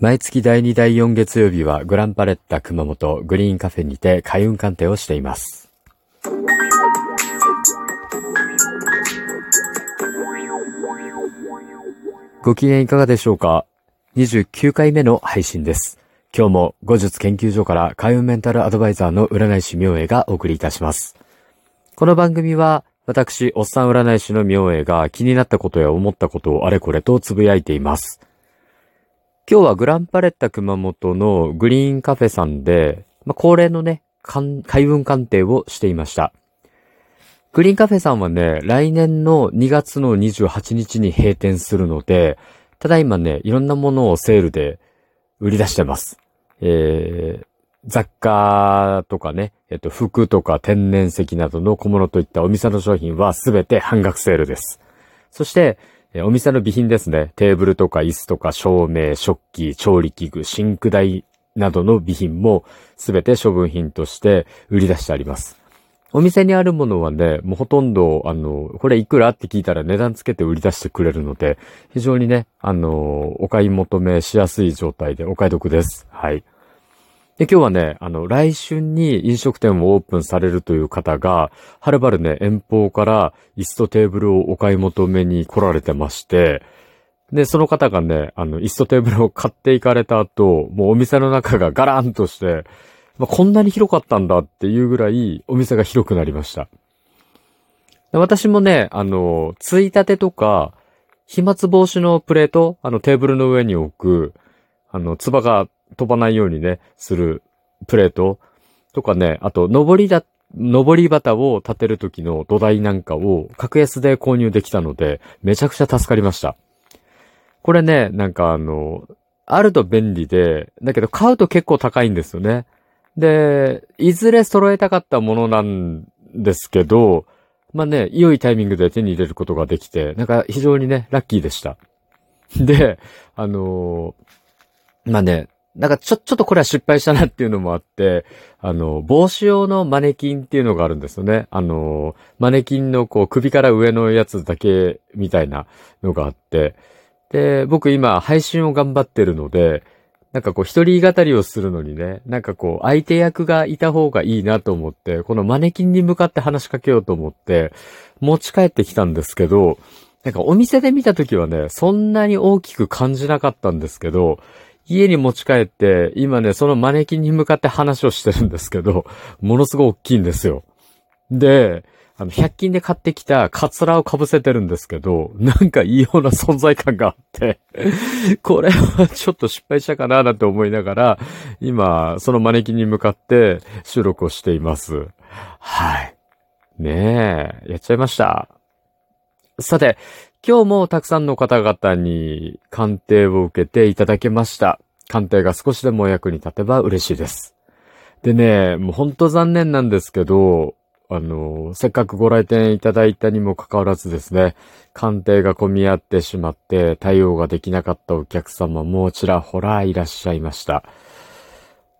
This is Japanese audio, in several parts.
毎月第2第4月曜日はグランパレッタ熊本グリーンカフェにて開運鑑定をしています。ご機嫌いかがでしょうか ?29 回目の配信です。今日も後日研究所から開運メンタルアドバイザーの占い師明恵がお送りいたします。この番組は私、おっさん占い師の明恵が気になったことや思ったことをあれこれとつぶやいています。今日はグランパレッタ熊本のグリーンカフェさんで、まあ、恒例のね、開運鑑定をしていました。グリーンカフェさんはね、来年の2月の28日に閉店するので、ただいまね、いろんなものをセールで売り出してます。えー、雑貨とかね、えっと、服とか天然石などの小物といったお店の商品はすべて半額セールです。そして、えお店の備品ですね。テーブルとか椅子とか照明、食器、調理器具、シンク台などの備品もすべて処分品として売り出してあります。お店にあるものはね、もうほとんど、あの、これいくらって聞いたら値段つけて売り出してくれるので、非常にね、あの、お買い求めしやすい状態でお買い得です。はい。で、今日はね、あの、来春に飲食店をオープンされるという方が、はるばるね、遠方から椅子とテーブルをお買い求めに来られてまして、で、その方がね、あの、椅子とテーブルを買っていかれた後、もうお店の中がガランとして、まあ、こんなに広かったんだっていうぐらいお店が広くなりました。私もね、あの、ついたてとか、飛沫防止のプレート、あのテーブルの上に置く、あの、唾が飛ばないようにね、するプレートとかね、あと、登りだ、登り旗を立てる時の土台なんかを格安で購入できたので、めちゃくちゃ助かりました。これね、なんかあの、あると便利で、だけど買うと結構高いんですよね。で、いずれ揃えたかったものなんですけど、まあね、良いタイミングで手に入れることができて、なんか非常にね、ラッキーでした。で、あのー、まあね、なんかちょ、ちょっとこれは失敗したなっていうのもあって、あの、帽子用のマネキンっていうのがあるんですよね。あの、マネキンのこう首から上のやつだけみたいなのがあって、で、僕今配信を頑張ってるので、なんかこう一人語りをするのにね、なんかこう相手役がいた方がいいなと思って、このマネキンに向かって話しかけようと思って、持ち帰ってきたんですけど、なんかお店で見た時はね、そんなに大きく感じなかったんですけど、家に持ち帰って、今ね、そのマネキンに向かって話をしてるんですけど、ものすごい大きいんですよ。で、あの、100均で買ってきたカツラを被せてるんですけど、なんかいいような存在感があってこれはちょっと失敗したかななんて思いながら、今、そのマネキンに向かって収録をしています。はい。ねえ、やっちゃいました。さて、今日もたくさんの方々に鑑定を受けていただけました。鑑定が少しでも役に立てば嬉しいです。でね、もうほんと残念なんですけど、あの、せっかくご来店いただいたにもかかわらずですね、鑑定が混み合ってしまって対応ができなかったお客様もちらほらいらっしゃいました。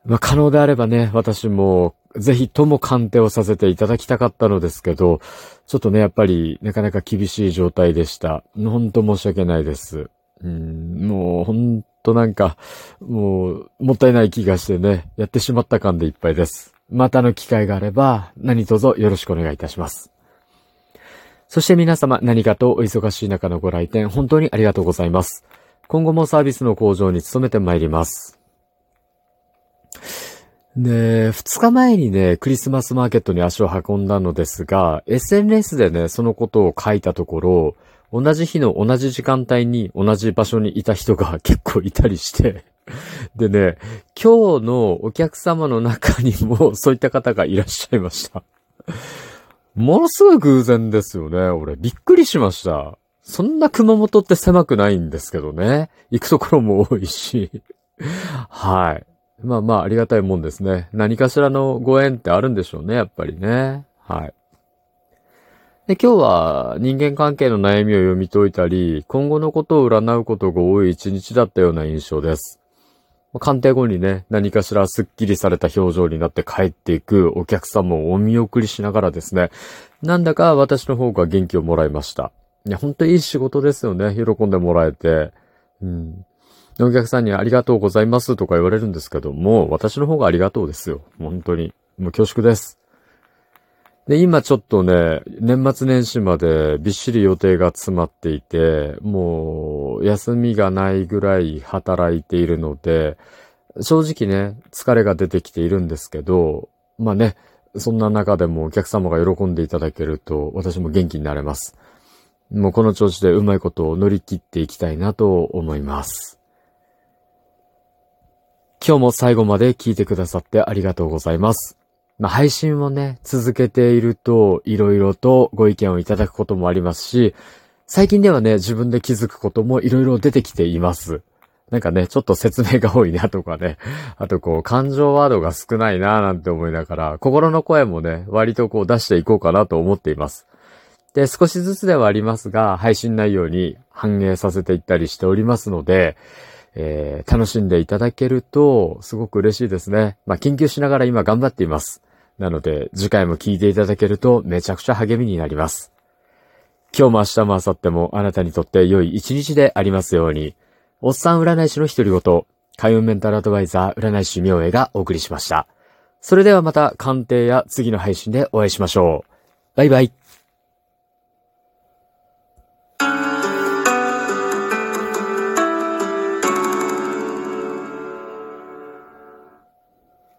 まあ、可能であればね、私もぜひとも鑑定をさせていただきたかったのですけど、ちょっとね、やっぱりなかなか厳しい状態でした。ほんと申し訳ないです。うん、もうほんとなんか、もうもったいない気がしてね、やってしまった感でいっぱいです。またの機会があれば、何卒よろしくお願いいたします。そして皆様何かとお忙しい中のご来店、本当にありがとうございます。今後もサービスの向上に努めてまいります。で、二日前にね、クリスマスマーケットに足を運んだのですが、SNS でね、そのことを書いたところ、同じ日の同じ時間帯に同じ場所にいた人が 結構いたりしてでね、今日のお客様の中にもそういった方がいらっしゃいましたものすごい偶然ですよね。俺、びっくりしました。そんな熊本って狭くないんですけどね。行くところも多いし。はい。まあまあ、ありがたいもんですね。何かしらのご縁ってあるんでしょうね、やっぱりね。はい。で、今日は人間関係の悩みを読み解いたり、今後のことを占うことが多い一日だったような印象です。鑑定後にね、何かしらスッキリされた表情になって帰っていくお客様をお見送りしながらですね、なんだか私の方が元気をもらいました。いや、ほんといい仕事ですよね。喜んでもらえて。うん。お客さんにありがとうございますとか言われるんですけども、私の方がありがとうですよ。本当に。もう恐縮です。で、今ちょっとね、年末年始までびっしり予定が詰まっていて、もう休みがないぐらい働いているので、正直ね、疲れが出てきているんですけど、まあね、そんな中でもお客様が喜んでいただけると私も元気になれます。もうこの調子でうまいことを乗り切っていきたいなと思います。今日も最後まで聞いてくださってありがとうございます。まあ、配信をね、続けていると、いろいろとご意見をいただくこともありますし、最近ではね、自分で気づくこともいろいろ出てきています。なんかね、ちょっと説明が多いなとかね、あとこう、感情ワードが少ないななんて思いながら、心の声もね、割とこう出していこうかなと思っています。で、少しずつではありますが、配信内容に反映させていったりしておりますので、えー、楽しんでいただけると、すごく嬉しいですね。まあ、研究しながら今頑張っています。なので、次回も聞いていただけるとめちゃくちゃ励みになります。今日も明日も明後日もあなたにとって良い一日でありますように、おっさん占い師の独り言、開運メンタルアドバイザー占い師明恵がお送りしました。それではまた鑑定や次の配信でお会いしましょう。バイバイ。